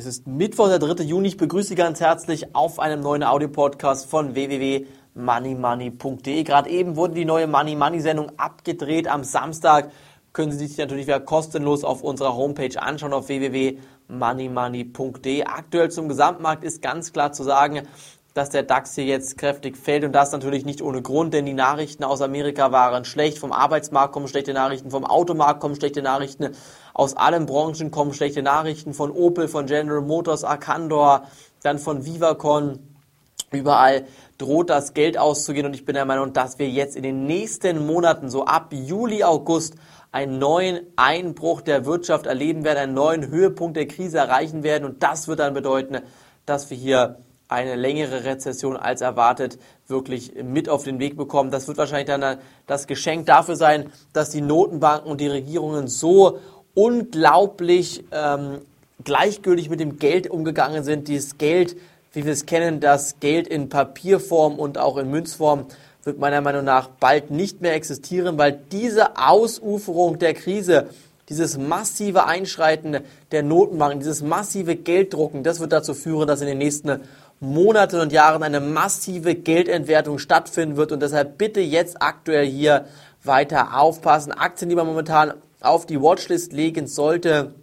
Es ist Mittwoch, der 3. Juni. Ich begrüße Sie ganz herzlich auf einem neuen Audio-Podcast von www.moneymoney.de. Gerade eben wurde die neue Money Money Sendung abgedreht. Am Samstag können Sie sich natürlich wieder kostenlos auf unserer Homepage anschauen auf www.moneymoney.de. Aktuell zum Gesamtmarkt ist ganz klar zu sagen, dass der DAX hier jetzt kräftig fällt und das natürlich nicht ohne Grund, denn die Nachrichten aus Amerika waren schlecht. Vom Arbeitsmarkt kommen schlechte Nachrichten, vom Automarkt kommen schlechte Nachrichten, aus allen Branchen kommen schlechte Nachrichten, von Opel, von General Motors, Arcandor, dann von Vivacon. Überall droht das Geld auszugehen und ich bin der Meinung, dass wir jetzt in den nächsten Monaten, so ab Juli, August, einen neuen Einbruch der Wirtschaft erleben werden, einen neuen Höhepunkt der Krise erreichen werden und das wird dann bedeuten, dass wir hier eine längere Rezession als erwartet wirklich mit auf den Weg bekommen. Das wird wahrscheinlich dann das Geschenk dafür sein, dass die Notenbanken und die Regierungen so unglaublich ähm, gleichgültig mit dem Geld umgegangen sind. Dieses Geld, wie wir es kennen, das Geld in Papierform und auch in Münzform wird meiner Meinung nach bald nicht mehr existieren, weil diese Ausuferung der Krise dieses massive Einschreiten der Notenbanken, dieses massive Gelddrucken, das wird dazu führen, dass in den nächsten Monaten und Jahren eine massive Geldentwertung stattfinden wird und deshalb bitte jetzt aktuell hier weiter aufpassen. Aktien, die man momentan auf die Watchlist legen sollte,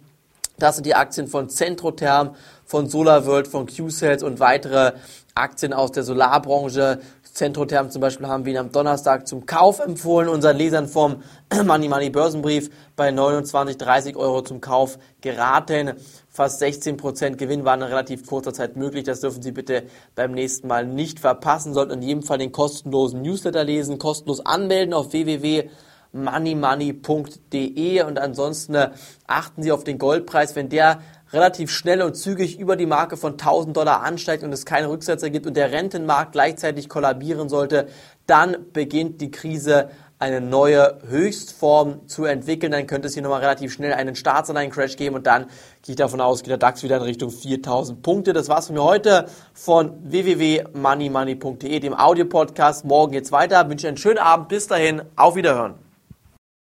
das sind die Aktien von Centrotherm, von SolarWorld, von Q-Sales und weitere Aktien aus der Solarbranche. Centrotherm zum Beispiel haben wir Ihnen am Donnerstag zum Kauf empfohlen, unseren Lesern vom Money Money Börsenbrief bei 29, 30 Euro zum Kauf geraten. Fast 16% Gewinn waren in relativ kurzer Zeit möglich. Das dürfen Sie bitte beim nächsten Mal nicht verpassen. Sollten in jedem Fall den kostenlosen Newsletter lesen, kostenlos anmelden auf www.moneymoney.de und ansonsten äh, achten Sie auf den Goldpreis. Wenn der relativ schnell und zügig über die Marke von 1000 Dollar ansteigt und es keine Rücksetzer gibt und der Rentenmarkt gleichzeitig kollabieren sollte, dann beginnt die Krise eine neue Höchstform zu entwickeln, dann könnte es hier nochmal relativ schnell einen Staatsanleihen-Crash geben und dann gehe ich davon aus, geht der DAX wieder in Richtung 4000 Punkte. Das war's von mir heute von www.moneymoney.de, dem Audio-Podcast. Morgen geht's weiter. Ich wünsche einen schönen Abend. Bis dahin. Auf Wiederhören.